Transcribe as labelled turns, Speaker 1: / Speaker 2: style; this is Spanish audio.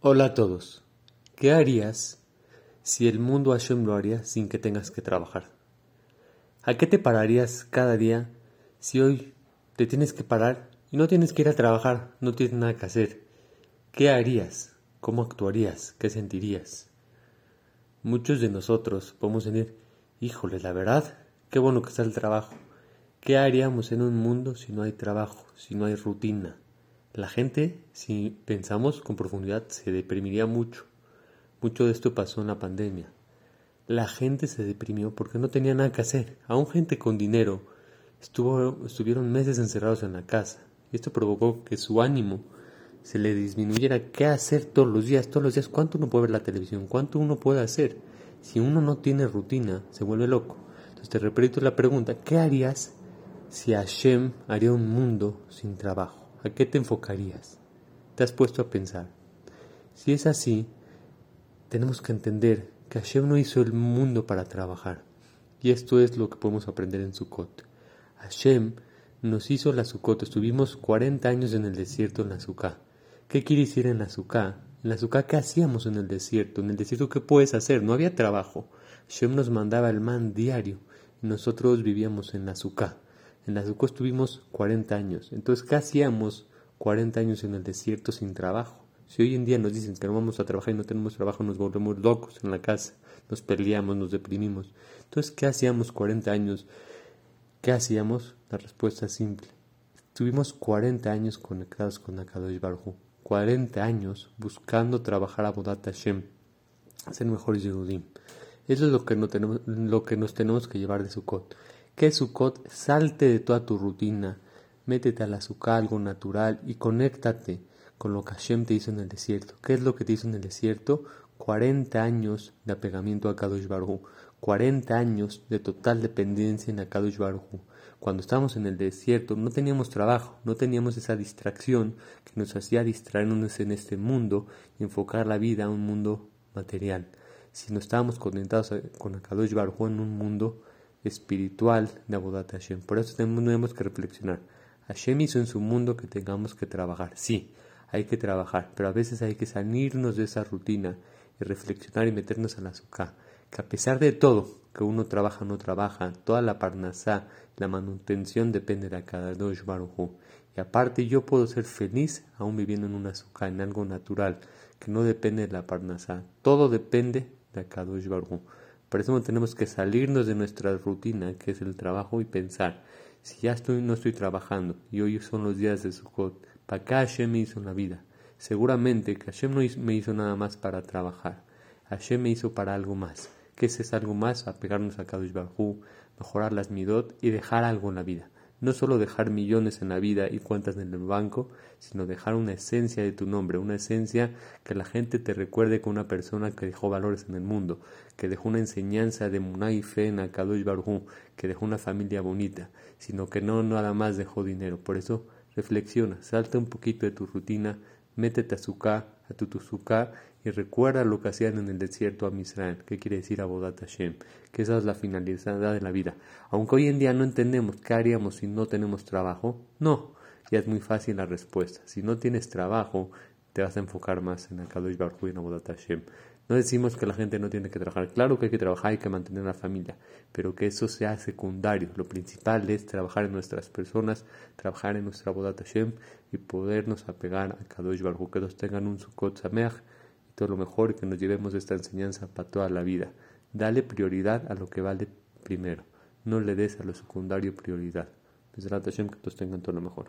Speaker 1: Hola a todos. ¿Qué harías si el mundo Hashem lo haría sin que tengas que trabajar? ¿A qué te pararías cada día si hoy te tienes que parar y no tienes que ir a trabajar, no tienes nada que hacer? ¿Qué harías? ¿Cómo actuarías? ¿Qué sentirías? Muchos de nosotros podemos decir, híjole, la verdad, qué bueno que está el trabajo. ¿Qué haríamos en un mundo si no hay trabajo, si no hay rutina? La gente, si pensamos con profundidad, se deprimiría mucho. Mucho de esto pasó en la pandemia. La gente se deprimió porque no tenía nada que hacer. Aún gente con dinero estuvo, estuvieron meses encerrados en la casa. Y esto provocó que su ánimo se le disminuyera. ¿Qué hacer todos los días? Todos los días, ¿cuánto uno puede ver la televisión? ¿Cuánto uno puede hacer? Si uno no tiene rutina, se vuelve loco. Entonces te repito la pregunta, ¿qué harías si Hashem haría un mundo sin trabajo? ¿A qué te enfocarías? ¿Te has puesto a pensar? Si es así, tenemos que entender que Hashem no hizo el mundo para trabajar. Y esto es lo que podemos aprender en Sukkot. Hashem nos hizo la Sukkot. Estuvimos 40 años en el desierto en la Sukkah. ¿Qué quiere decir en la Sukkah? En la Sukkah, ¿qué hacíamos en el desierto? En el desierto, ¿qué puedes hacer? No había trabajo. Hashem nos mandaba el man diario. Y nosotros vivíamos en la Sukkah. En la Sukkot estuvimos 40 años. Entonces, ¿qué hacíamos 40 años en el desierto sin trabajo? Si hoy en día nos dicen que no vamos a trabajar y no tenemos trabajo, nos volvemos locos en la casa, nos peleamos, nos deprimimos. Entonces, ¿qué hacíamos 40 años? ¿Qué hacíamos? La respuesta es simple. Estuvimos 40 años conectados con Akadosh Baruj 40 años buscando trabajar a Bodat Hashem, ser mejores Yehudim. Eso es lo que, no tenemos, lo que nos tenemos que llevar de Sukkot que Sukkot salte de toda tu rutina, métete al azúcar, algo natural y conéctate con lo que Hashem te hizo en el desierto. ¿Qué es lo que te hizo en el desierto? 40 años de apegamiento a Kadosh Baruj 40 años de total dependencia en Kadosh Baruj Cuando estábamos en el desierto no teníamos trabajo, no teníamos esa distracción que nos hacía distraernos en este mundo y enfocar la vida a un mundo material. Si no estábamos conectados con Kadosh Baruj en un mundo espiritual de Abodat Hashem. Por eso tenemos que reflexionar. Hashem hizo en su mundo que tengamos que trabajar. Sí, hay que trabajar, pero a veces hay que salirnos de esa rutina y reflexionar y meternos en la azúcar. Que a pesar de todo, que uno trabaja o no trabaja, toda la parnasá, la manutención depende de cada dos barujú. Y aparte yo puedo ser feliz aún viviendo en una azúcar, en algo natural, que no depende de la parnasá. Todo depende de cada dos barujú. Por eso tenemos que salirnos de nuestra rutina, que es el trabajo, y pensar, si ya estoy, no estoy trabajando y hoy son los días de Sukkot, ¿para qué Hashem me hizo la vida? Seguramente que Hashem no me hizo nada más para trabajar. Hashem me hizo para algo más. ¿Qué es ese algo más? Apegarnos a Kadosh Baruj mejorar las midot y dejar algo en la vida. No solo dejar millones en la vida y cuentas en el banco, sino dejar una esencia de tu nombre, una esencia que la gente te recuerde con una persona que dejó valores en el mundo, que dejó una enseñanza de Munay y fe en Akadosh Baruj que dejó una familia bonita, sino que no nada más dejó dinero. Por eso reflexiona, salta un poquito de tu rutina, métete a Sukkah, a tu Sukkah y recuerda lo que hacían en el desierto a Misrael, que quiere decir Abodat Hashem, que esa es la finalidad de la vida. Aunque hoy en día no entendemos qué haríamos si no tenemos trabajo, no, ya es muy fácil la respuesta. Si no tienes trabajo, te vas a enfocar más en Akadosh Baruj y en Abodat Hashem. No decimos que la gente no tiene que trabajar, claro que hay que trabajar, hay que mantener la familia, pero que eso sea secundario. Lo principal es trabajar en nuestras personas, trabajar en nuestra Abodat Hashem y podernos apegar a Kadosh Baruj, que nos tengan un Sukkot Sameach todo lo mejor que nos llevemos esta enseñanza para toda la vida. Dale prioridad a lo que vale primero, no le des a lo secundario prioridad. Hashem que todos tengan todo lo mejor.